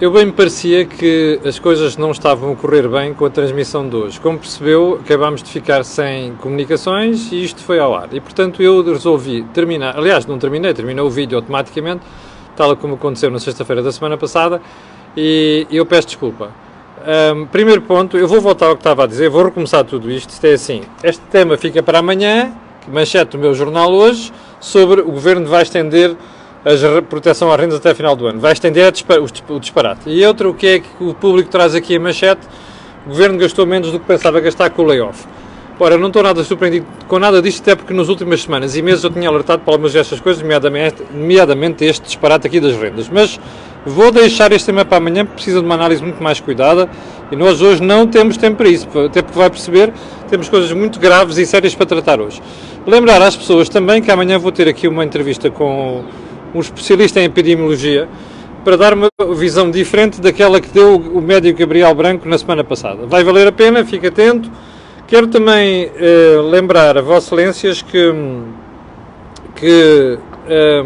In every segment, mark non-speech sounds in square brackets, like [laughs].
Eu bem me parecia que as coisas não estavam a correr bem com a transmissão de hoje. Como percebeu, acabámos de ficar sem comunicações e isto foi ao ar. E portanto eu resolvi terminar, aliás, não terminei, terminou o vídeo automaticamente, tal como aconteceu na sexta-feira da semana passada, e eu peço desculpa. Um, primeiro ponto, eu vou voltar ao que estava a dizer, vou recomeçar tudo isto. Isto é assim: este tema fica para amanhã, manchete do meu jornal hoje, sobre o governo vai estender a proteção às rendas até final do ano. Vai estender o disparate. E outro, o que é que o público traz aqui a manchete? O governo gastou menos do que pensava gastar com o layoff. Ora, não estou nada surpreendido com nada disto, até porque nas últimas semanas e meses eu tinha alertado para algumas destas coisas, nomeadamente, nomeadamente este disparate aqui das rendas. Mas vou deixar este tema para amanhã, precisa de uma análise muito mais cuidada e nós hoje não temos tempo para isso, até porque vai perceber, temos coisas muito graves e sérias para tratar hoje. Lembrar às pessoas também que amanhã vou ter aqui uma entrevista com um especialista em epidemiologia, para dar uma visão diferente daquela que deu o médico Gabriel Branco na semana passada. Vai valer a pena, fique atento. Quero também eh, lembrar a Vossas Excelências que. que eh,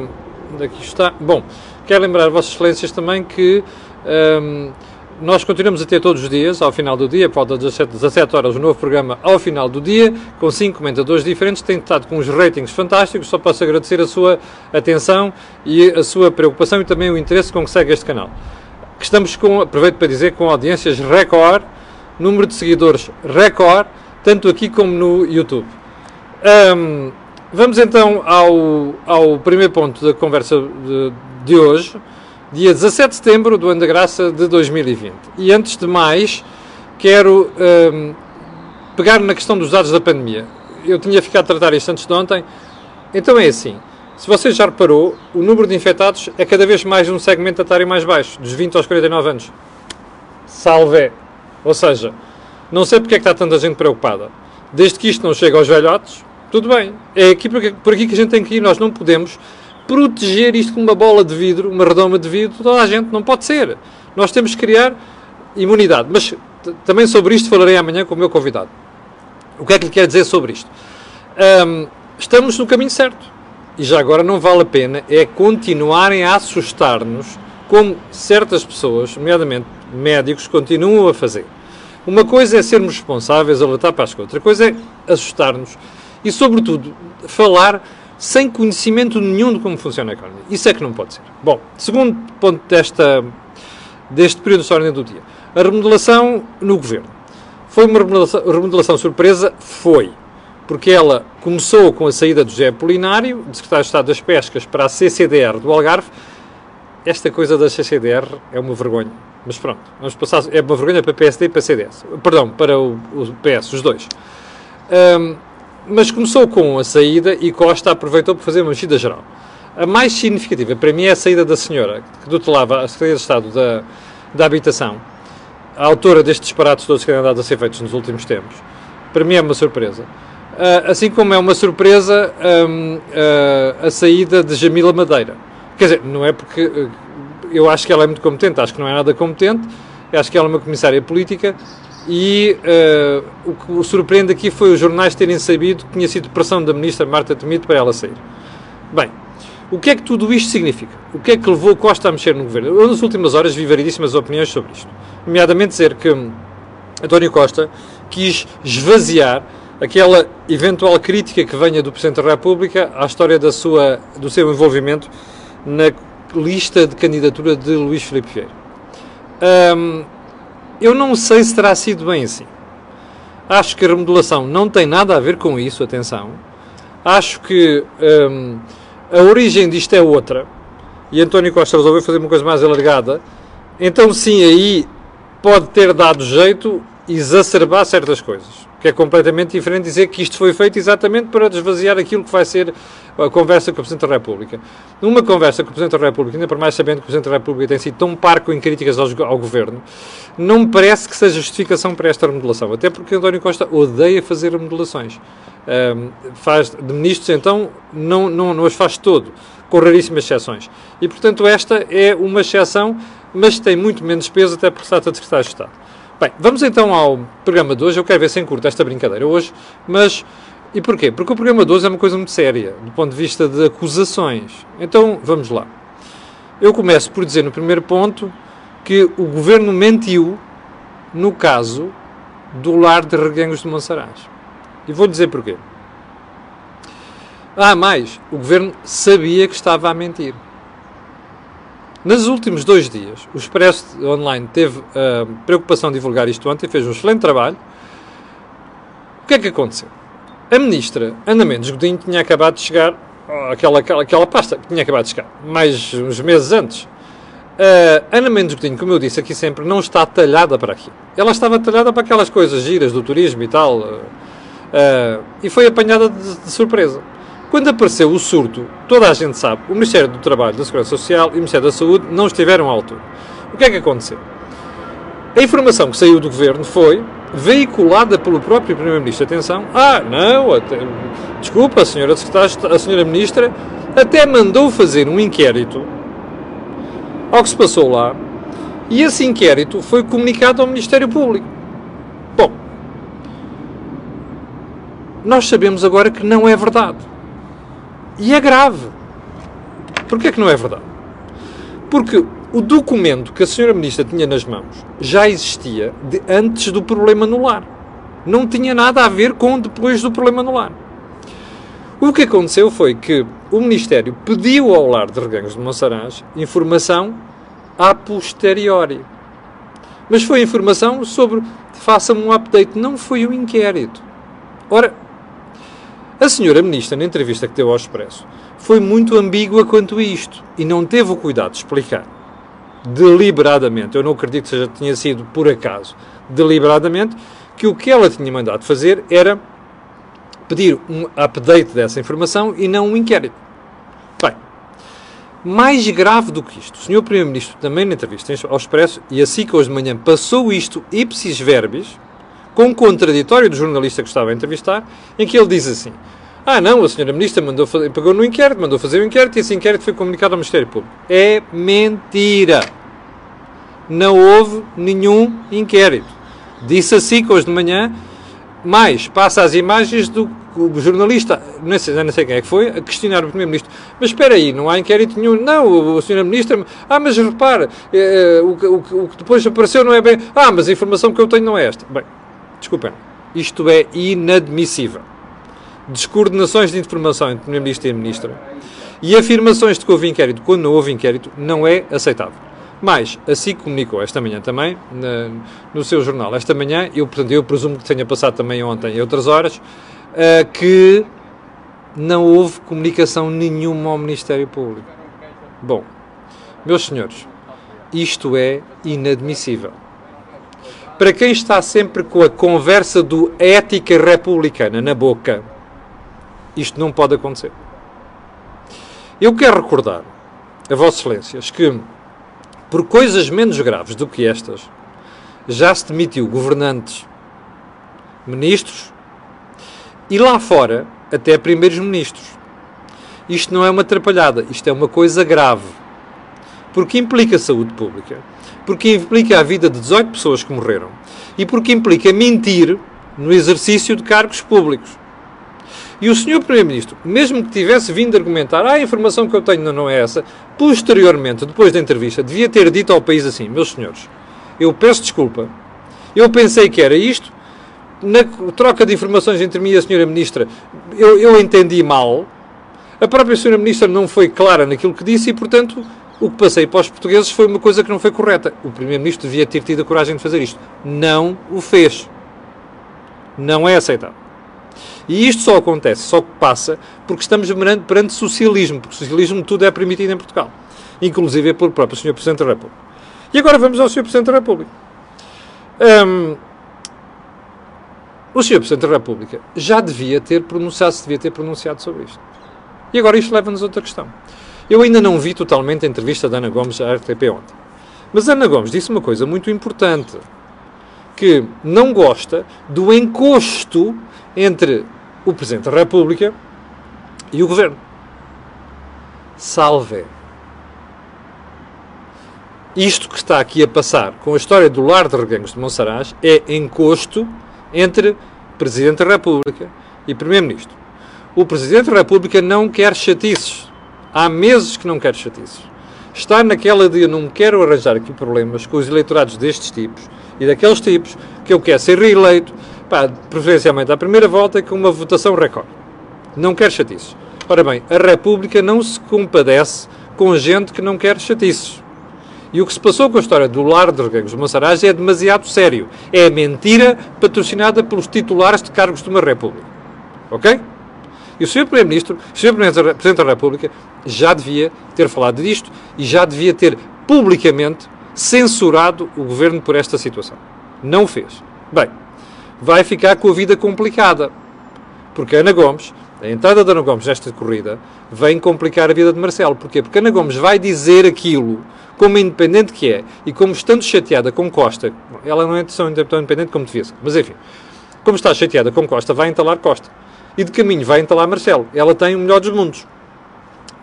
aqui está. Bom, quero lembrar a Vossas Excelências também que. Eh, nós continuamos a ter todos os dias, ao final do dia, por volta das 17, 17 horas, um novo programa ao final do dia, com cinco comentadores diferentes, tem estado com uns ratings fantásticos, só posso agradecer a sua atenção e a sua preocupação e também o interesse com que segue este canal. Estamos com, aproveito para dizer, com audiências recorde, número de seguidores recorde, tanto aqui como no YouTube. Um, vamos então ao, ao primeiro ponto da conversa de, de hoje, dia 17 de setembro do ano da graça de 2020. E antes de mais, quero um, pegar na questão dos dados da pandemia. Eu tinha ficado a tratar isto antes de ontem. Então é assim, se você já reparou, o número de infectados é cada vez mais um segmento etário mais baixo, dos 20 aos 49 anos. Salve! Ou seja, não sei porque é que está tanta gente preocupada. Desde que isto não chega aos velhotes, tudo bem. É aqui por aqui que a gente tem que ir. Nós não podemos proteger isto com uma bola de vidro, uma redoma de vidro, toda a gente, não pode ser. Nós temos que criar imunidade. Mas também sobre isto falarei amanhã com o meu convidado. O que é que lhe quer dizer sobre isto? Um, estamos no caminho certo. E já agora não vale a pena é continuarem a assustar-nos como certas pessoas, nomeadamente médicos, continuam a fazer. Uma coisa é sermos responsáveis, alertar para as coisas. Outra coisa é assustar-nos e, sobretudo, falar sem conhecimento nenhum de como funciona a economia. Isso é que não pode ser. Bom, segundo ponto desta, deste período de ordem do dia. A remodelação no governo. Foi uma remodelação, remodelação surpresa? Foi. Porque ela começou com a saída do José Polinário, de secretário de Estado das Pescas, para a CCDR do Algarve. Esta coisa da CCDR é uma vergonha. Mas pronto, vamos passar. É uma vergonha para PSD e para CDS. Perdão, para o, o PS, os dois. Um, mas começou com a saída e Costa aproveitou para fazer uma mexida geral. A mais significativa para mim é a saída da senhora que tutelava a Secretaria de Estado da, da Habitação, a autora destes disparates todos que têm andado a ser feitos nos últimos tempos. Para mim é uma surpresa. Uh, assim como é uma surpresa um, uh, ah, a saída de Jamila Madeira. Quer dizer, não é porque uh, eu acho que ela é muito competente, acho que não é nada competente, acho que ela é uma comissária política e uh, o que o surpreende aqui foi os jornais terem sabido que tinha sido pressão da ministra Marta Temido para ela sair. Bem, o que é que tudo isto significa? O que é que levou Costa a mexer no governo? Eu, nas últimas horas, vi variedíssimas opiniões sobre isto. Nomeadamente dizer que António Costa quis esvaziar aquela eventual crítica que venha do Presidente da República à história da sua, do seu envolvimento na lista de candidatura de Luís Filipe Vieira. Um, eu não sei se terá sido bem assim. Acho que a remodelação não tem nada a ver com isso, atenção. Acho que hum, a origem disto é outra. E António Costa resolveu fazer uma coisa mais alargada. Então, sim, aí pode ter dado jeito exacerbar certas coisas que é completamente diferente dizer que isto foi feito exatamente para desvaziar aquilo que vai ser a conversa com o Presidente da República. Numa conversa com o Presidente da República, ainda por mais sabendo que o Presidente da República tem sido tão parco em críticas ao, ao Governo, não me parece que seja justificação para esta remodelação, até porque António Costa odeia fazer remodelações. Um, faz de ministros, então, não, não, não as faz todo, com raríssimas exceções. E, portanto, esta é uma exceção, mas tem muito menos peso, até porque se trata de Secretário de Estado. Bem, vamos então ao programa de hoje. Eu quero ver se encurta esta brincadeira hoje, mas. E porquê? Porque o programa de hoje é uma coisa muito séria, do ponto de vista de acusações. Então, vamos lá. Eu começo por dizer no primeiro ponto que o governo mentiu no caso do lar de Reguengos de Monsaraz. E vou dizer porquê. Ah, mais, o governo sabia que estava a mentir. Nos últimos dois dias, o Expresso Online teve a preocupação de divulgar isto ontem, fez um excelente trabalho. O que é que aconteceu? A ministra Ana Mendes Godinho tinha acabado de chegar, aquela, aquela, aquela pasta que tinha acabado de chegar, mais uns meses antes. Uh, Ana Mendes Godinho, como eu disse aqui sempre, não está talhada para aqui. Ela estava talhada para aquelas coisas giras do turismo e tal, uh, uh, e foi apanhada de, de surpresa. Quando apareceu o surto, toda a gente sabe, o Ministério do Trabalho, da Segurança Social e o Ministério da Saúde não estiveram à altura. O que é que aconteceu? A informação que saiu do governo foi veiculada pelo próprio Primeiro-Ministro. Atenção, ah, não, até, desculpa, a senhora, a senhora Ministra até mandou fazer um inquérito ao que se passou lá e esse inquérito foi comunicado ao Ministério Público. Bom, nós sabemos agora que não é verdade. E é grave. Porquê é que não é verdade? Porque o documento que a senhora ministra tinha nas mãos já existia de antes do problema no lar. Não tinha nada a ver com depois do problema no lar. O que aconteceu foi que o Ministério pediu ao lar de Reganhos de Monsaraz informação a posteriori. Mas foi informação sobre faça-me um update, não foi o um inquérito. Ora, a senhora ministra, na entrevista que deu ao Expresso, foi muito ambígua quanto a isto e não teve o cuidado de explicar deliberadamente, eu não acredito que seja, tinha sido por acaso, deliberadamente, que o que ela tinha mandado fazer era pedir um update dessa informação e não um inquérito. Bem, mais grave do que isto, o Sr. Primeiro-Ministro, também na entrevista ao Expresso, e assim que hoje de manhã passou isto ipsis verbis, com um contraditório do jornalista que estava a entrevistar, em que ele diz assim: Ah, não, a senhora ministra mandou fazer, pegou no inquérito, mandou fazer o inquérito e esse inquérito foi comunicado ao Ministério Público. É mentira. Não houve nenhum inquérito. Disse assim que hoje de manhã, mais passa as imagens do o jornalista, não sei, não sei quem é que foi, a questionar o Primeiro-Ministro. Mas espera aí, não há inquérito nenhum. Não, a senhora Ministra. Ah, mas repare, eh, o, o, o que depois apareceu não é bem. Ah, mas a informação que eu tenho não é esta. Bem, Desculpem, isto é inadmissível. Descoordenações de informação entre Primeiro-Ministro e Ministra e afirmações de que houve inquérito quando não houve inquérito não é aceitável. Mas, assim comunicou esta manhã também, na, no seu jornal, esta manhã, eu, portanto, eu presumo que tenha passado também ontem e outras horas, uh, que não houve comunicação nenhuma ao Ministério Público. Bom, meus senhores, isto é inadmissível para quem está sempre com a conversa do ética republicana na boca, isto não pode acontecer. Eu quero recordar a Vossas Excelências que, por coisas menos graves do que estas, já se demitiu governantes, ministros e lá fora até primeiros ministros. Isto não é uma atrapalhada, isto é uma coisa grave, porque implica saúde pública porque implica a vida de 18 pessoas que morreram. E porque implica mentir no exercício de cargos públicos. E o senhor Primeiro-Ministro, mesmo que tivesse vindo argumentar, ah, a informação que eu tenho não é essa, posteriormente, depois da entrevista, devia ter dito ao país assim: meus senhores, eu peço desculpa, eu pensei que era isto, na troca de informações entre mim e a senhora Ministra, eu, eu entendi mal, a própria senhora Ministra não foi clara naquilo que disse e, portanto, o que passei para os portugueses foi uma coisa que não foi correta. O Primeiro-Ministro devia ter tido a coragem de fazer isto. Não o fez. Não é aceitável. E isto só acontece, só passa, porque estamos perante, perante socialismo, porque socialismo tudo é permitido em Portugal, inclusive pelo próprio Sr. Presidente da República. E agora vamos ao Sr. Presidente da República. Um, o Sr. Presidente da República já devia ter pronunciado, se devia ter pronunciado sobre isto. E agora isto leva-nos a outra questão. Eu ainda não vi totalmente a entrevista da Ana Gomes à RTP ontem. Mas Ana Gomes disse uma coisa muito importante, que não gosta do encosto entre o Presidente da República e o Governo. Salve! Isto que está aqui a passar com a história do lar de Reguengos de Monsaraz é encosto entre Presidente da República e Primeiro-Ministro. O Presidente da República não quer chatices. Há meses que não quer chatices. está naquela de eu não quero arranjar aqui problemas com os eleitorados destes tipos e daqueles tipos que eu quero ser reeleito, pá, preferencialmente à primeira volta com uma votação recorde. Não quero chatices. Ora bem, a República não se compadece com gente que não quer chatices. E o que se passou com a história do lar de Reguengos de Monsaraz é demasiado sério. É mentira patrocinada pelos titulares de cargos de uma República. Ok? E o Sr. Primeiro-Ministro, o Sr. Presidente da República, já devia ter falado disto e já devia ter publicamente censurado o governo por esta situação. Não o fez. Bem, vai ficar com a vida complicada. Porque Ana Gomes, a entrada da Ana Gomes nesta corrida, vem complicar a vida de Marcelo. Porquê? Porque Ana Gomes vai dizer aquilo como independente que é, e como estando chateada com Costa, ela não é tão independente como devia ser, mas enfim, como está chateada com Costa, vai entalar Costa. E de caminho vai entalar Marcelo. Ela tem o melhor dos mundos.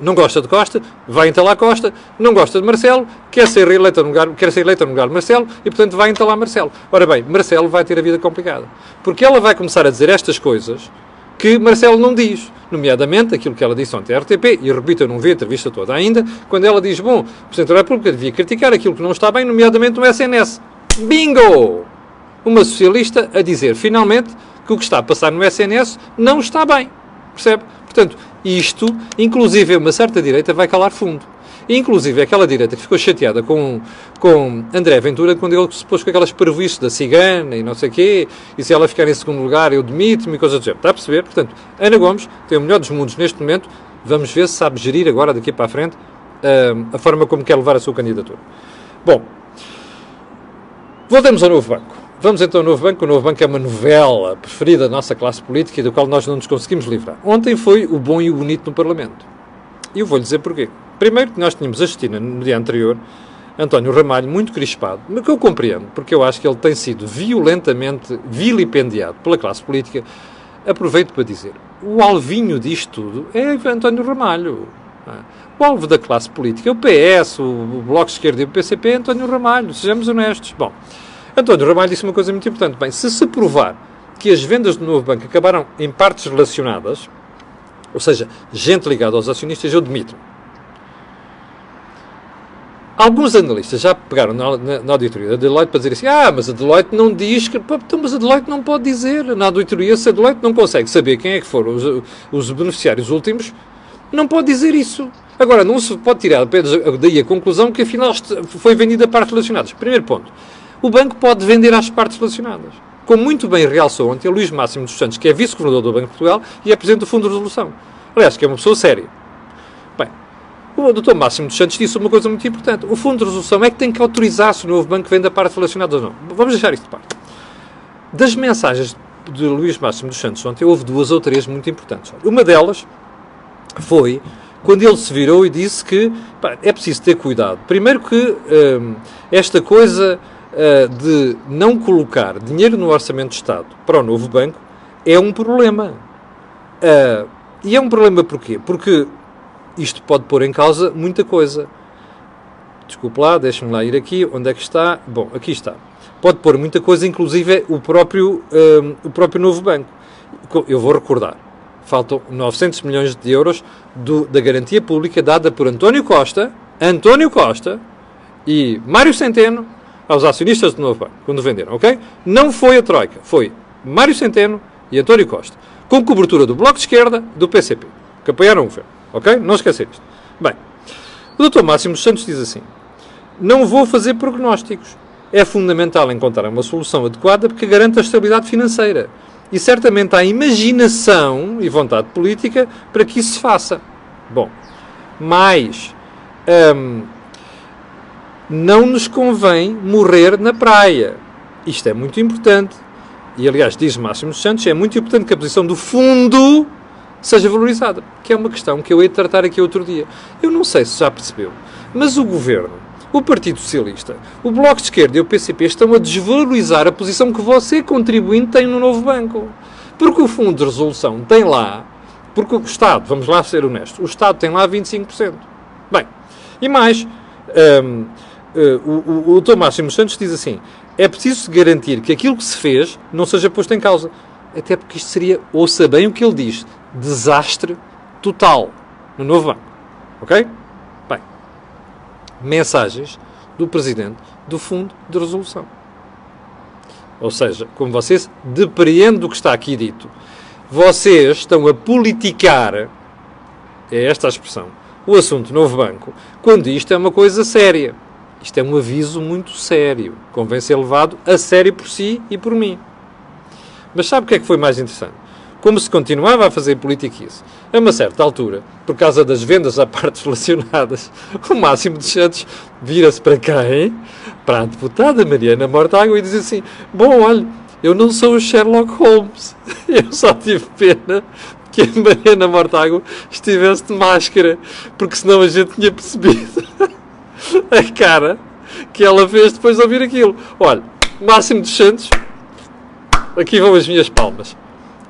Não gosta de Costa, vai entalar Costa, não gosta de Marcelo, quer ser reeleita no lugar, quer ser eleita no lugar de Marcelo e, portanto, vai entalar Marcelo. Ora bem, Marcelo vai ter a vida complicada. Porque ela vai começar a dizer estas coisas que Marcelo não diz, nomeadamente aquilo que ela disse ontem à RTP, e repito, eu não vi a entrevista toda ainda, quando ela diz, bom, o Presidente da República devia criticar aquilo que não está bem, nomeadamente no SNS. Bingo! Uma socialista a dizer, finalmente, que o que está a passar no SNS não está bem. Percebe? Portanto, isto, inclusive uma certa direita, vai calar fundo. Inclusive aquela direita que ficou chateada com, com André Ventura quando ele se pôs com aquelas parvoices da cigana e não sei o quê, e se ela ficar em segundo lugar eu demito-me e coisas do género. Está a perceber? Portanto, Ana Gomes tem o melhor dos mundos neste momento. Vamos ver se sabe gerir agora, daqui para a frente, uh, a forma como quer levar a sua candidatura. Bom, voltemos ao novo banco. Vamos então ao Novo Banco. O Novo Banco é uma novela preferida da nossa classe política e do qual nós não nos conseguimos livrar. Ontem foi o bom e o bonito no Parlamento. E eu vou-lhe dizer porquê. Primeiro que nós tínhamos assistido no dia anterior António Ramalho muito crispado, mas que eu compreendo, porque eu acho que ele tem sido violentamente vilipendiado pela classe política. Aproveito para dizer, o alvinho disto tudo é António Ramalho. O alvo da classe política é o PS, o Bloco de Esquerda e o PCP é António Ramalho, sejamos honestos. Bom, António Ramalho disse uma coisa muito importante. Bem, se se provar que as vendas do novo banco acabaram em partes relacionadas, ou seja, gente ligada aos acionistas, eu demito. Alguns analistas já pegaram na, na, na, auditoria da Deloitte para dizer assim: ah, mas a Deloitte não diz que. Então, mas a Deloitte não pode dizer. Na auditoria, se a Deloitte não consegue saber quem é que foram os, os beneficiários últimos, não pode dizer isso. Agora, não se pode tirar daí a conclusão que afinal foi vendida a partes relacionadas. Primeiro ponto. O banco pode vender às partes relacionadas. Como muito bem realçou ontem Luís Máximo dos Santos, que é vice-governador do Banco de Portugal e é presidente do Fundo de Resolução. Aliás, que é uma pessoa séria. O doutor Máximo dos Santos disse uma coisa muito importante. O Fundo de Resolução é que tem que autorizar se o novo banco vende a parte relacionada ou não. Vamos deixar isto de parte. Das mensagens de Luís Máximo dos Santos ontem, houve duas ou três muito importantes. Uma delas foi quando ele se virou e disse que pá, é preciso ter cuidado. Primeiro que hum, esta coisa de não colocar dinheiro no Orçamento de Estado para o novo banco é um problema. Uh, e é um problema porquê? Porque isto pode pôr em causa muita coisa. Desculpe lá, deixe-me lá ir aqui. Onde é que está? Bom, aqui está. Pode pôr muita coisa, inclusive o próprio, um, o próprio novo banco. Eu vou recordar. Faltam 900 milhões de euros do, da garantia pública dada por António Costa, António Costa e Mário Centeno aos acionistas do novo banco, quando venderam, ok? Não foi a Troika, foi Mário Centeno e António Costa, com cobertura do Bloco de Esquerda do PCP, que apoiaram o governo. Ok? Não esquecer isto. Bem, o Dr. Máximo Santos diz assim: Não vou fazer prognósticos. É fundamental encontrar uma solução adequada porque garante a estabilidade financeira. E certamente há imaginação e vontade política para que isso se faça. Bom, mas hum, não nos convém morrer na praia. Isto é muito importante. E aliás, diz Máximo Santos, é muito importante que a posição do fundo seja valorizada. Que é uma questão que eu hei de tratar aqui outro dia. Eu não sei se já percebeu, mas o governo, o Partido Socialista, o Bloco de Esquerda e o PCP estão a desvalorizar a posição que você, contribuinte, tem no novo banco. Porque o Fundo de Resolução tem lá, porque o Estado, vamos lá ser honestos, o Estado tem lá 25%. Bem, e mais, um, uh, o, o, o Tomás Santos diz assim: é preciso garantir que aquilo que se fez não seja posto em causa. Até porque isto seria, ouça bem o que ele diz, desastre total no novo banco. Ok? Bem, mensagens do Presidente do Fundo de Resolução. Ou seja, como vocês depreendem do que está aqui dito, vocês estão a politicar, é esta a expressão, o assunto Novo Banco, quando isto é uma coisa séria. Isto é um aviso muito sério. Convém ser levado a sério por si e por mim. Mas sabe o que é que foi mais interessante? Como se continuava a fazer política isso. A uma certa altura, por causa das vendas a partes [laughs] relacionadas, o Máximo de Santos vira-se para quem? Para a deputada Mariana Mortágua e diz assim: Bom, olha, eu não sou o Sherlock Holmes. [laughs] Eu só tive pena que a Mariana Mortágua estivesse de máscara, porque senão a gente tinha percebido [laughs] a cara que ela fez depois de ouvir aquilo. Olha, Máximo dos Santos, aqui vão as minhas palmas.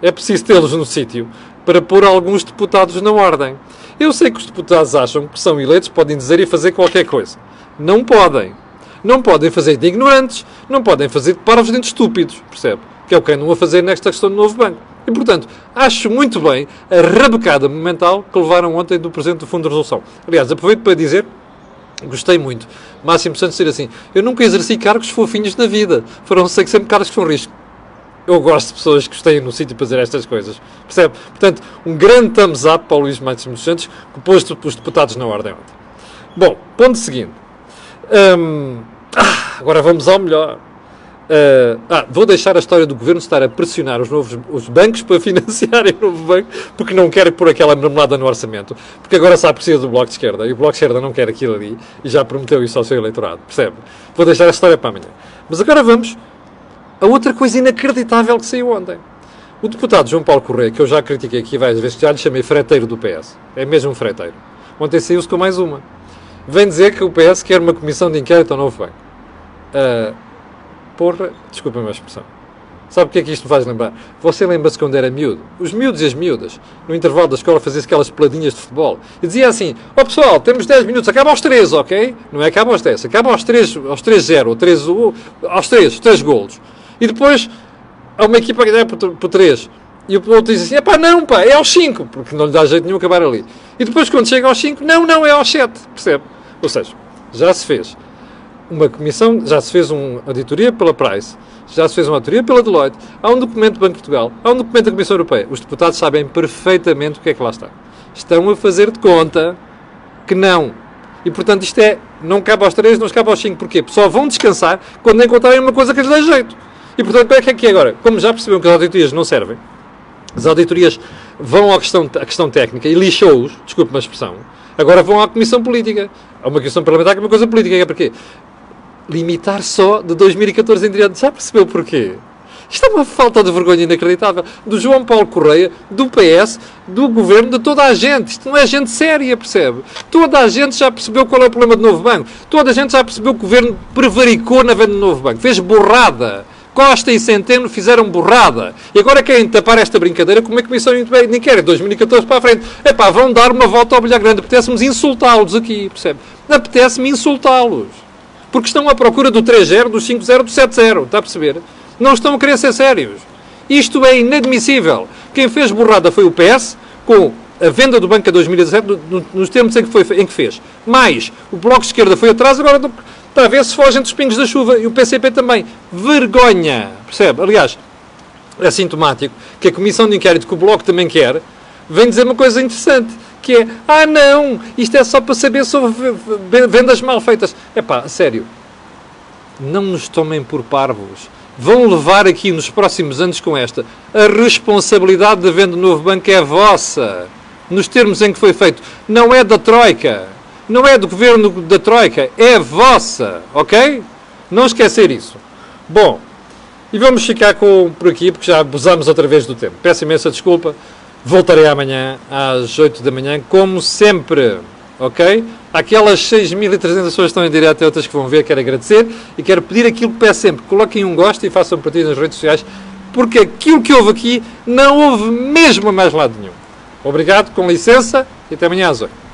É preciso tê-los no sítio para pôr alguns deputados na ordem. Eu sei que os deputados acham que são eleitos, podem dizer e fazer qualquer coisa. Não podem. Não podem fazer de ignorantes, não podem fazer de parvos de estúpidos, percebe? Que é o que andam a fazer nesta questão do novo banco. E, portanto, acho muito bem a rabecada momental que levaram ontem do Presidente do Fundo de Resolução. Aliás, aproveito para dizer Gostei muito. Máximo Santos dizer assim: Eu nunca exerci cargos fofinhos na vida. Foram sempre cargos com risco. Eu gosto de pessoas que estejam no sítio para fazer estas coisas. Percebe? Portanto, um grande thumbs up para o Luís Máximo Santos, que pôs os deputados na ordem ontem. Bom, ponto seguinte. Hum, ah, agora vamos ao melhor. Uh, ah, vou deixar a história do governo estar a pressionar os, novos, os bancos para [laughs] financiarem o novo banco, porque não quer pôr aquela marmelada no orçamento. Porque agora sabe precisa do Bloco de Esquerda e o Bloco de Esquerda não quer aquilo ali e já prometeu isso ao seu eleitorado. Percebe? Vou deixar a história para amanhã. Mas agora vamos a outra coisa inacreditável que saiu ontem. O deputado João Paulo Correia, que eu já critiquei aqui várias vezes, já lhe chamei freteiro do PS. É mesmo freteiro. Ontem saiu-se com mais uma. Vem dizer que o PS quer uma comissão de inquérito ao novo banco. Uh, porra, desculpa a minha expressão. Sabe o que é que isto me faz lembrar? Você lembra-se quando era miúdo? Os miúdos e as miúdas, no intervalo da escola, faziam aquelas peladinhas de futebol. E dizia assim, ó oh, pessoal, temos 10 minutos, acaba aos 3, ok? Não é acaba aos 10, acaba aos 3, aos 3-0, ou 3, aos 3, 3 golos. E depois, há uma equipa que dá por, por 3. E o outro diz assim, é pá, não, pá, é aos 5, porque não lhe dá jeito nenhum acabar ali. E depois, quando chega aos 5, não, não, é aos 7, percebe? Ou seja, já se fez uma comissão, já se fez uma auditoria pela Price, já se fez uma auditoria pela Deloitte, há um documento do Banco de Portugal, há um documento da Comissão Europeia. Os deputados sabem perfeitamente o que é que lá está. Estão a fazer de conta que não. E, portanto, isto é, não cabe aos três, não cabe aos cinco. Porquê? Só vão descansar quando encontrarem uma coisa que lhes dê jeito. E, portanto, o que é que é agora? Como já perceberam que as auditorias não servem, as auditorias vão à questão, à questão técnica e lixou-os, desculpe uma expressão, agora vão à Comissão Política. Há uma Comissão Parlamentar que é uma coisa política. É porquê? Limitar só de 2014 em diante. Já percebeu porquê? Isto é uma falta de vergonha inacreditável. Do João Paulo Correia, do PS, do governo, de toda a gente. Isto não é gente séria, percebe? Toda a gente já percebeu qual é o problema do novo banco. Toda a gente já percebeu que o governo prevaricou na venda do novo banco. Fez borrada. Costa e Centeno fizeram borrada. E agora querem tapar esta brincadeira com uma comissão de inquérito 2014 para a frente. É pá, vão dar uma volta ao bilhar grande. Apetece-me insultá-los aqui, percebe? Apetece-me insultá-los. Porque estão à procura do 3-0, do 5-0, do 7-0. Está a perceber? Não estão a querer ser sérios. Isto é inadmissível. Quem fez borrada foi o PS, com a venda do Banco a 2017, nos termos em que, foi, em que fez. Mais, o Bloco de Esquerda foi atrás, agora está a ver se fogem dos pingos da chuva. E o PCP também. Vergonha. Percebe? Aliás, é sintomático que a Comissão de Inquérito, que o Bloco também quer, vem dizer uma coisa interessante que é, ah não, isto é só para saber sobre vendas mal feitas. É pá, sério, não nos tomem por parvos. Vão levar aqui nos próximos anos com esta. A responsabilidade da venda do novo banco é vossa. Nos termos em que foi feito. Não é da Troika. Não é do governo da Troika. É vossa. Ok? Não esquecer isso. Bom, e vamos ficar com, por aqui, porque já abusamos outra vez do tempo. Peço imensa desculpa. Voltarei amanhã às 8 da manhã, como sempre, ok? Aquelas 6.300 pessoas que estão em direto e outras que vão ver, quero agradecer e quero pedir aquilo que peço sempre: coloquem um gosto e façam partido nas redes sociais, porque aquilo que houve aqui não houve mesmo a mais lado nenhum. Obrigado, com licença e até amanhã às 8.